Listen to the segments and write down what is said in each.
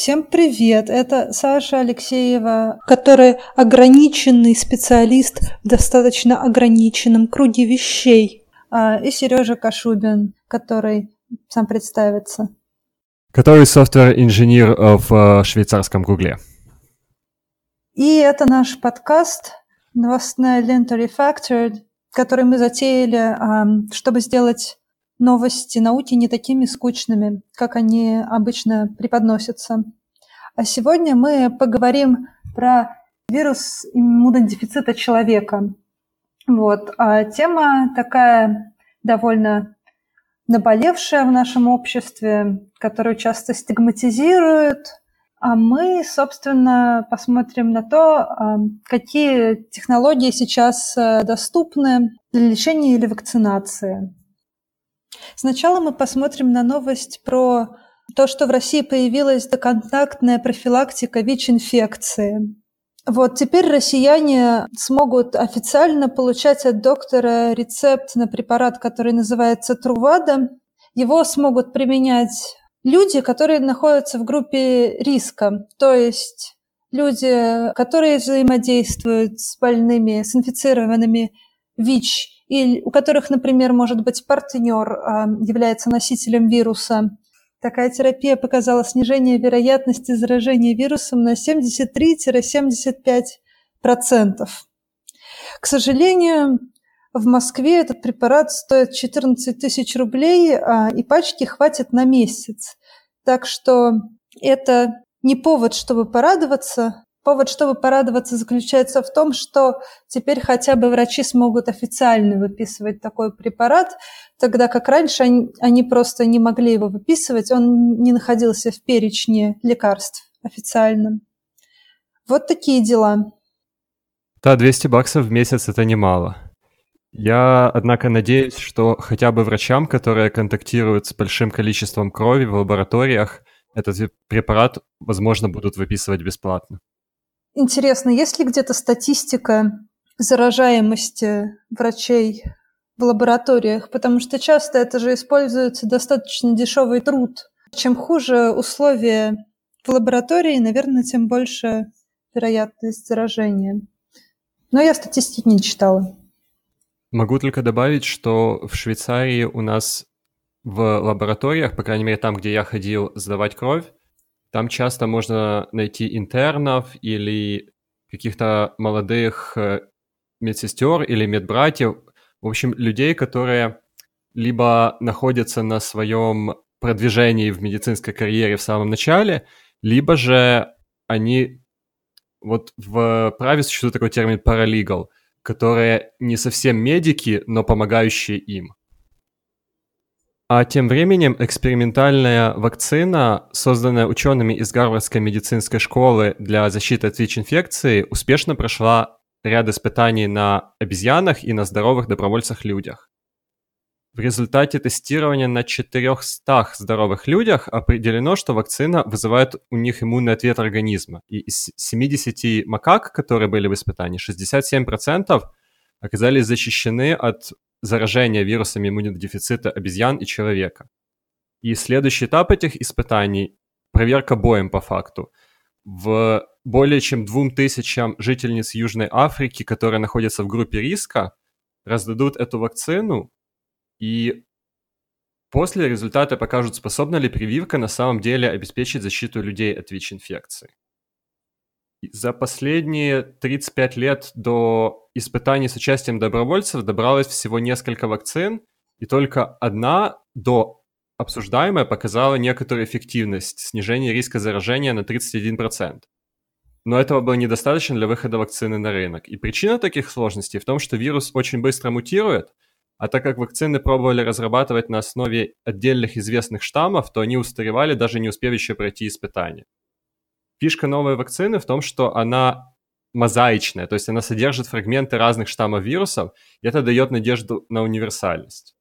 Всем привет! Это Саша Алексеева, который ограниченный специалист в достаточно ограниченном круге вещей. А, и Сережа Кашубин, который сам представится. Который софтвер-инженер в швейцарском Гугле. И это наш подкаст «Новостная лента Refactored», который мы затеяли, чтобы сделать новости науки не такими скучными, как они обычно преподносятся. А сегодня мы поговорим про вирус иммунодефицита человека. Вот. А тема такая довольно наболевшая в нашем обществе, которую часто стигматизируют. А мы, собственно, посмотрим на то, а, какие технологии сейчас э, доступны для лечения или вакцинации. Сначала мы посмотрим на новость про то, что в России появилась доконтактная профилактика ВИЧ-инфекции. Вот теперь россияне смогут официально получать от доктора рецепт на препарат, который называется Трувада. Его смогут применять люди, которые находятся в группе риска, то есть люди, которые взаимодействуют с больными, с инфицированными ВИЧ и у которых, например, может быть партнер а, является носителем вируса. Такая терапия показала снижение вероятности заражения вирусом на 73-75%. К сожалению, в Москве этот препарат стоит 14 тысяч рублей, а, и пачки хватит на месяц. Так что это не повод, чтобы порадоваться, Повод, чтобы порадоваться, заключается в том, что теперь хотя бы врачи смогут официально выписывать такой препарат, тогда как раньше они, они просто не могли его выписывать, он не находился в перечне лекарств официальном. Вот такие дела. Да, 200 баксов в месяц – это немало. Я, однако, надеюсь, что хотя бы врачам, которые контактируют с большим количеством крови в лабораториях, этот препарат, возможно, будут выписывать бесплатно. Интересно, есть ли где-то статистика заражаемости врачей в лабораториях? Потому что часто это же используется достаточно дешевый труд. Чем хуже условия в лаборатории, наверное, тем больше вероятность заражения. Но я статистики не читала. Могу только добавить, что в Швейцарии у нас в лабораториях, по крайней мере там, где я ходил сдавать кровь, там часто можно найти интернов или каких-то молодых э, медсестер или медбратьев, в общем, людей, которые либо находятся на своем продвижении в медицинской карьере в самом начале, либо же они вот в праве существует такой термин паралигал, которые не совсем медики, но помогающие им. А тем временем экспериментальная вакцина, созданная учеными из Гарвардской медицинской школы для защиты от ВИЧ-инфекции, успешно прошла ряд испытаний на обезьянах и на здоровых добровольцах-людях. В результате тестирования на 400 здоровых людях определено, что вакцина вызывает у них иммунный ответ организма. И из 70 макак, которые были в испытании, 67% оказались защищены от заражения вирусами иммунодефицита обезьян и человека. И следующий этап этих испытаний – проверка боем по факту. В более чем двум тысячам жительниц Южной Африки, которые находятся в группе риска, раздадут эту вакцину, и после результаты покажут, способна ли прививка на самом деле обеспечить защиту людей от ВИЧ-инфекции. За последние 35 лет до испытаний с участием добровольцев добралось всего несколько вакцин, и только одна до обсуждаемая показала некоторую эффективность снижения риска заражения на 31%. Но этого было недостаточно для выхода вакцины на рынок. И причина таких сложностей в том, что вирус очень быстро мутирует, а так как вакцины пробовали разрабатывать на основе отдельных известных штаммов, то они устаревали, даже не успев еще пройти испытания. Фишка новой вакцины в том, что она мозаичная, то есть она содержит фрагменты разных штаммов вирусов, и это дает надежду на универсальность.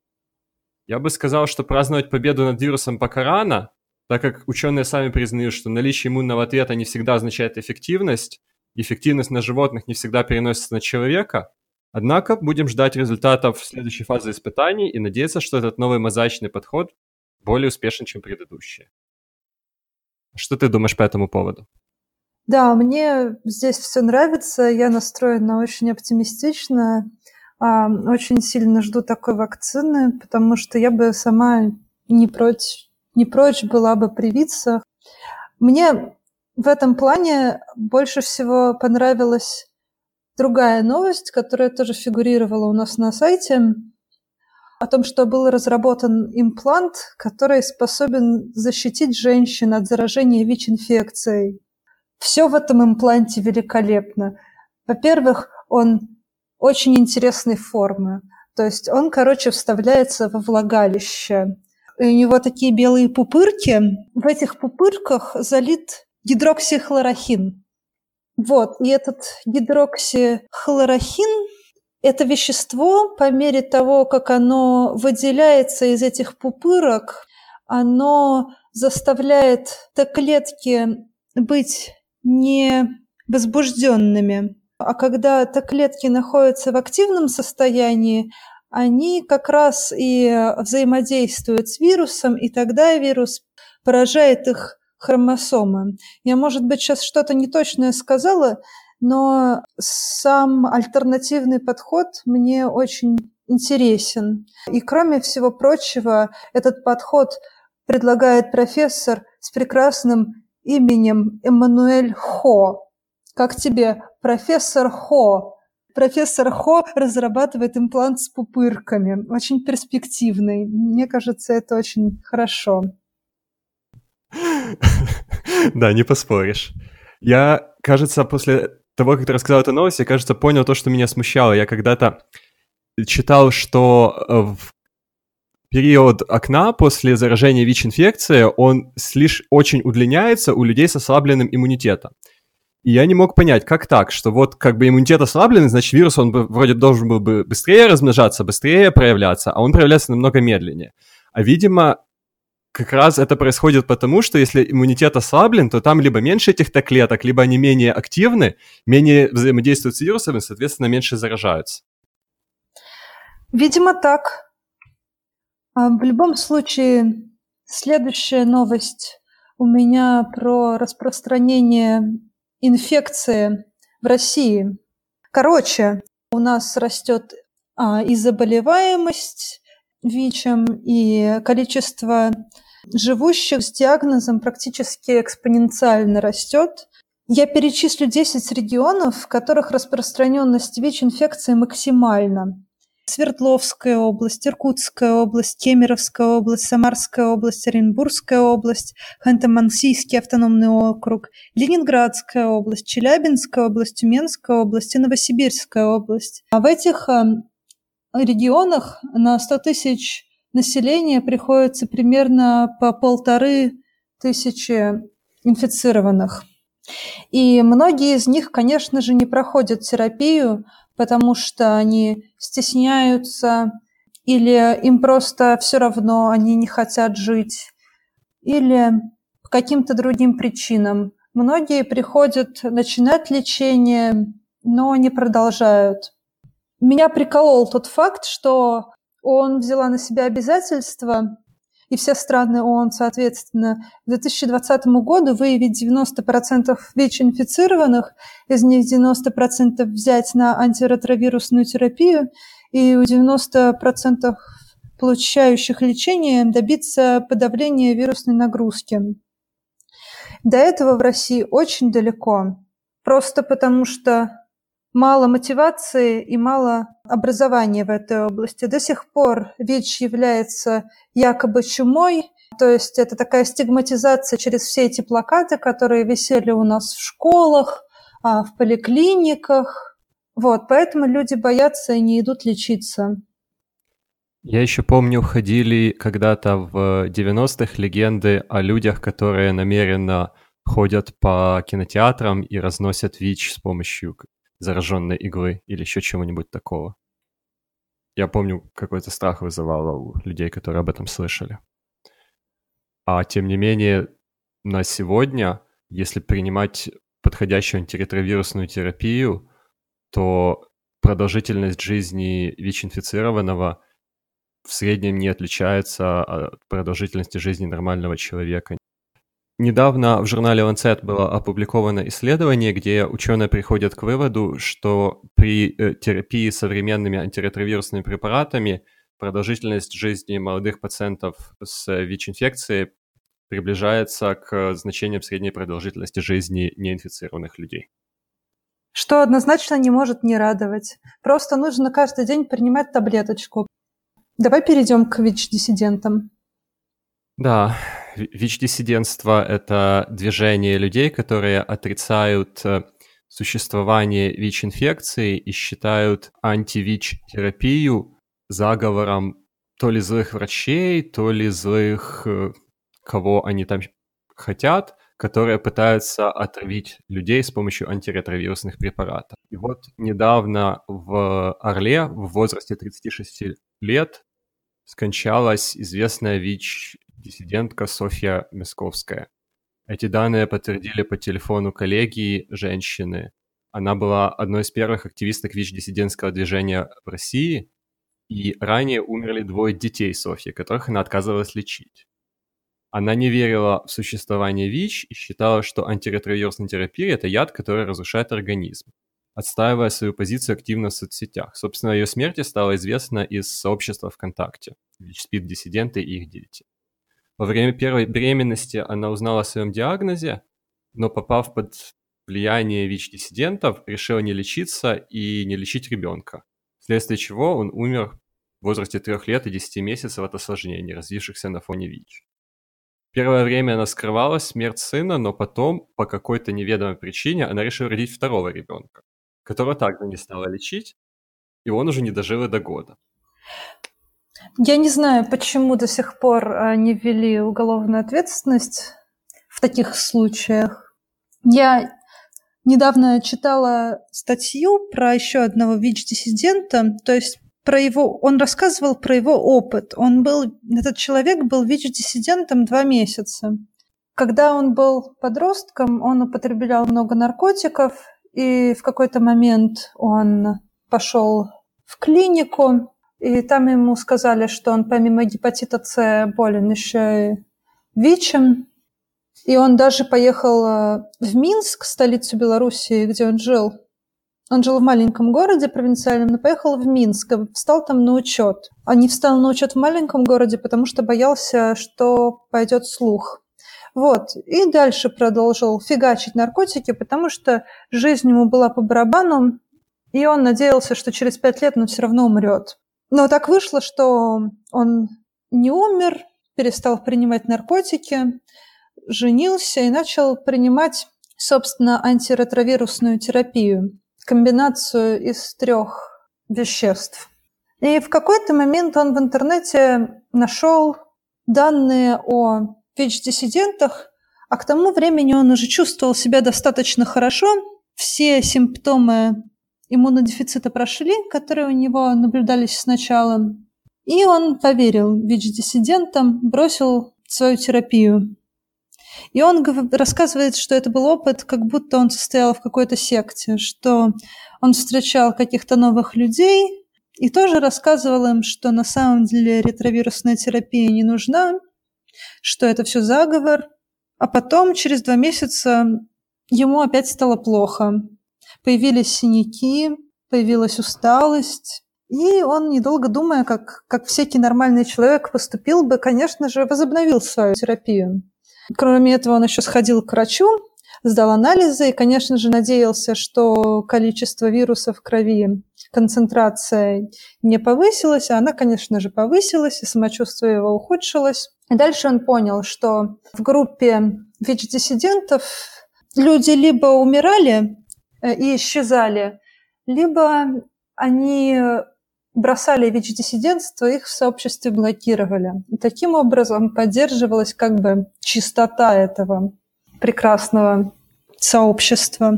Я бы сказал, что праздновать победу над вирусом пока рано, так как ученые сами признают, что наличие иммунного ответа не всегда означает эффективность, эффективность на животных не всегда переносится на человека, однако будем ждать результатов следующей фазы испытаний и надеяться, что этот новый мозаичный подход более успешен, чем предыдущие. Что ты думаешь по этому поводу? Да, мне здесь все нравится, я настроена очень оптимистично, очень сильно жду такой вакцины, потому что я бы сама не прочь, не прочь была бы привиться. Мне в этом плане больше всего понравилась другая новость, которая тоже фигурировала у нас на сайте, о том, что был разработан имплант, который способен защитить женщин от заражения ВИЧ-инфекцией. Все в этом импланте великолепно. Во-первых, он очень интересной формы. То есть он, короче, вставляется во влагалище. И у него такие белые пупырки. В этих пупырках залит гидроксихлорохин. Вот, и этот гидроксихлорохин – это вещество, по мере того, как оно выделяется из этих пупырок, оно заставляет Т-клетки быть не возбужденными. А когда Т-клетки находятся в активном состоянии, они как раз и взаимодействуют с вирусом, и тогда вирус поражает их хромосомы. Я, может быть, сейчас что-то неточное сказала, но сам альтернативный подход мне очень интересен. И кроме всего прочего, этот подход предлагает профессор с прекрасным именем Эммануэль Хо. Как тебе, профессор Хо? Профессор Хо разрабатывает имплант с пупырками. Очень перспективный. Мне кажется, это очень хорошо. Да, не поспоришь. Я, кажется, после того, как ты рассказал эту новость, я, кажется, понял то, что меня смущало. Я когда-то читал, что э, в период окна после заражения ВИЧ-инфекцией, он лишь очень удлиняется у людей с ослабленным иммунитетом. И я не мог понять, как так, что вот как бы иммунитет ослаблен, значит вирус, он бы, вроде должен был бы быстрее размножаться, быстрее проявляться, а он проявляется намного медленнее. А видимо, как раз это происходит потому, что если иммунитет ослаблен, то там либо меньше этих клеток, либо они менее активны, менее взаимодействуют с вирусами, соответственно, меньше заражаются. Видимо, так. А в любом случае, следующая новость у меня про распространение инфекции в России. Короче, у нас растет а, и заболеваемость ВИЧем, и количество живущих с диагнозом практически экспоненциально растет. Я перечислю 10 регионов, в которых распространенность ВИЧ-инфекции максимальна. Свердловская область, Иркутская область, Кемеровская область, Самарская область, Оренбургская область, Ханты-Мансийский автономный округ, Ленинградская область, Челябинская область, Тюменская область и Новосибирская область. А в этих э, регионах на 100 тысяч населения приходится примерно по полторы тысячи инфицированных. И многие из них, конечно же, не проходят терапию, потому что они стесняются, или им просто все равно, они не хотят жить, или по каким-то другим причинам. Многие приходят начинать лечение, но не продолжают. Меня приколол тот факт, что он взяла на себя обязательства и все страны ООН, соответственно, к 2020 году выявить 90% ВИЧ-инфицированных, из них 90% взять на антиретровирусную терапию и у 90% получающих лечение добиться подавления вирусной нагрузки. До этого в России очень далеко, просто потому что мало мотивации и мало образования в этой области. До сих пор ВИЧ является якобы чумой, то есть это такая стигматизация через все эти плакаты, которые висели у нас в школах, а, в поликлиниках. Вот, поэтому люди боятся и не идут лечиться. Я еще помню, ходили когда-то в 90-х легенды о людях, которые намеренно ходят по кинотеатрам и разносят ВИЧ с помощью зараженной иглы или еще чего-нибудь такого. Я помню, какой-то страх вызывало у людей, которые об этом слышали. А тем не менее, на сегодня, если принимать подходящую антиретровирусную терапию, то продолжительность жизни ВИЧ-инфицированного в среднем не отличается от продолжительности жизни нормального человека. Недавно в журнале Lancet было опубликовано исследование, где ученые приходят к выводу, что при э, терапии современными антиретровирусными препаратами продолжительность жизни молодых пациентов с ВИЧ-инфекцией приближается к значениям средней продолжительности жизни неинфицированных людей. Что однозначно не может не радовать. Просто нужно каждый день принимать таблеточку. Давай перейдем к ВИЧ-диссидентам. Да, ВИЧ-диссидентство — это движение людей, которые отрицают э, существование ВИЧ-инфекции и считают анти-ВИЧ-терапию заговором то ли злых врачей, то ли злых, э, кого они там хотят, которые пытаются отравить людей с помощью антиретровирусных препаратов. И вот недавно в Орле в возрасте 36 лет скончалась известная ВИЧ-диссидентка Софья Мясковская. Эти данные подтвердили по телефону коллеги женщины. Она была одной из первых активисток ВИЧ-диссидентского движения в России, и ранее умерли двое детей Софьи, которых она отказывалась лечить. Она не верила в существование ВИЧ и считала, что антиретровирусная терапия – это яд, который разрушает организм, отстаивая свою позицию активно в соцсетях. Собственно, ее смерти стало известно из сообщества ВКонтакте, ВИЧ-СПИД-диссиденты и их дети. Во время первой беременности она узнала о своем диагнозе, но попав под влияние ВИЧ-диссидентов, решила не лечиться и не лечить ребенка, вследствие чего он умер в возрасте 3 лет и 10 месяцев от осложнений, развившихся на фоне ВИЧ. Первое время она скрывала смерть сына, но потом, по какой-то неведомой причине, она решила родить второго ребенка, которого также не стала лечить, и он уже не дожил и до года. Я не знаю, почему до сих пор а, не ввели уголовную ответственность в таких случаях. Я недавно читала статью про еще одного ВИЧ-диссидента, то есть про его, он рассказывал про его опыт. Он был, этот человек был ВИЧ-диссидентом два месяца. Когда он был подростком, он употреблял много наркотиков, и в какой-то момент он пошел в клинику, и там ему сказали, что он помимо гепатита С болен еще и ВИЧем. И он даже поехал э, в Минск, столицу Белоруссии, где он жил, он жил в маленьком городе провинциальном, но поехал в Минск, встал там на учет. А не встал на учет в маленьком городе, потому что боялся, что пойдет слух. Вот. И дальше продолжил фигачить наркотики, потому что жизнь ему была по барабану, и он надеялся, что через пять лет он все равно умрет. Но так вышло, что он не умер, перестал принимать наркотики, женился и начал принимать, собственно, антиретровирусную терапию комбинацию из трех веществ. И в какой-то момент он в интернете нашел данные о ВИЧ-диссидентах, а к тому времени он уже чувствовал себя достаточно хорошо. Все симптомы иммунодефицита прошли, которые у него наблюдались сначала. И он поверил ВИЧ-диссидентам, бросил свою терапию. И он рассказывает, что это был опыт, как будто он состоял в какой-то секте, что он встречал каких-то новых людей и тоже рассказывал им, что на самом деле ретровирусная терапия не нужна, что это все заговор. А потом, через два месяца, ему опять стало плохо. Появились синяки, появилась усталость, и он, недолго думая, как, как всякий нормальный человек поступил бы, конечно же, возобновил свою терапию. Кроме этого, он еще сходил к врачу, сдал анализы и, конечно же, надеялся, что количество вирусов в крови, концентрация не повысилась, а она, конечно же, повысилась, и самочувствие его ухудшилось. И дальше он понял, что в группе ВИЧ-диссидентов люди либо умирали и исчезали, либо они бросали ВИЧ-диссидентство, их в сообществе блокировали. И таким образом поддерживалась как бы чистота этого прекрасного сообщества.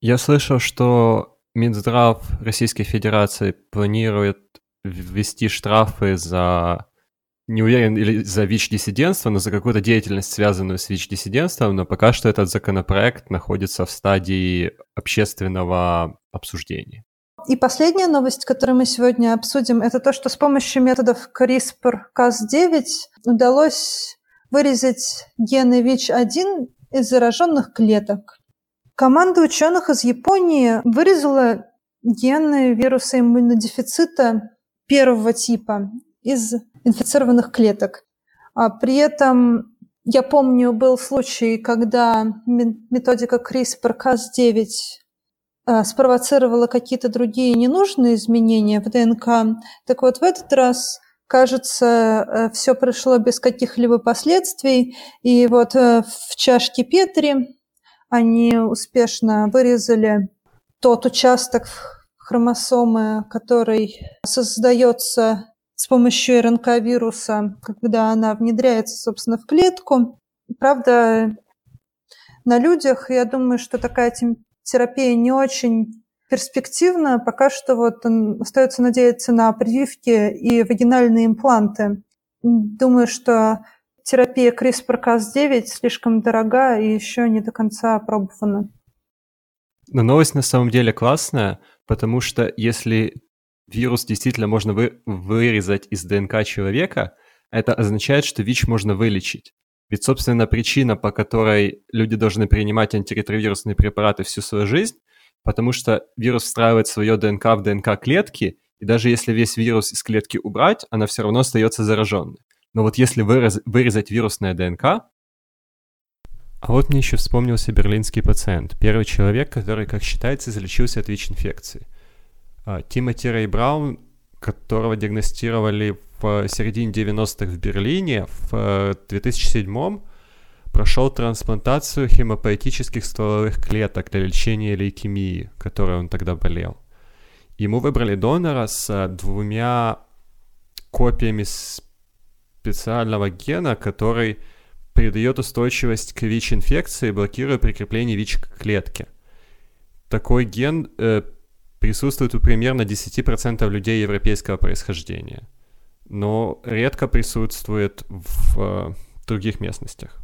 Я слышал, что Минздрав Российской Федерации планирует ввести штрафы за не уверен, или за ВИЧ-диссидентство, но за какую-то деятельность, связанную с ВИЧ-диссидентством, но пока что этот законопроект находится в стадии общественного обсуждения. И последняя новость, которую мы сегодня обсудим, это то, что с помощью методов CRISPR-Cas9 удалось вырезать гены ВИЧ-1 из зараженных клеток. Команда ученых из Японии вырезала гены вируса иммунодефицита первого типа из инфицированных клеток. А при этом я помню, был случай, когда методика CRISPR-Cas9 э, спровоцировала какие-то другие ненужные изменения в ДНК. Так вот, в этот раз, кажется, э, все прошло без каких-либо последствий. И вот э, в чашке Петри они успешно вырезали тот участок хромосомы, который создается с помощью РНК-вируса, когда она внедряется, собственно, в клетку. Правда, на людях, я думаю, что такая терапия не очень перспективна. Пока что вот остается надеяться на прививки и вагинальные импланты. Думаю, что терапия CRISPR-Cas9 слишком дорога и еще не до конца опробована. Но новость на самом деле классная, потому что если вирус действительно можно вы, вырезать из ДНК человека, это означает, что ВИЧ можно вылечить. Ведь, собственно, причина, по которой люди должны принимать антиретровирусные препараты всю свою жизнь, потому что вирус встраивает свое ДНК в ДНК клетки, и даже если весь вирус из клетки убрать, она все равно остается зараженной. Но вот если вырез, вырезать вирусное ДНК, а вот мне еще вспомнился берлинский пациент, первый человек, который, как считается, излечился от ВИЧ-инфекции. А, Тимоти Рэй Браун, которого диагностировали в середине 90-х в Берлине, в 2007 э, прошел трансплантацию хемопоэтических стволовых клеток для лечения лейкемии, которой он тогда болел. Ему выбрали донора с двумя копиями специального гена, который придает устойчивость к ВИЧ-инфекции, блокируя прикрепление ВИЧ к клетке. Такой ген э, присутствует у примерно 10% людей европейского происхождения, но редко присутствует в э, других местностях.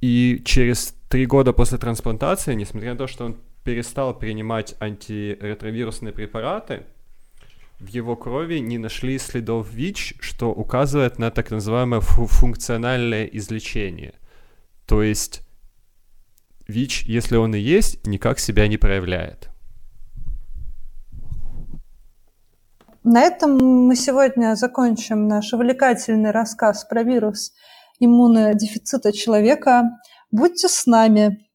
И через три года после трансплантации, несмотря на то, что он перестал принимать антиретровирусные препараты, в его крови не нашли следов ВИЧ, что указывает на так называемое функциональное излечение. То есть ВИЧ, если он и есть, никак себя не проявляет. На этом мы сегодня закончим наш увлекательный рассказ про вирус иммунодефицита человека. Будьте с нами.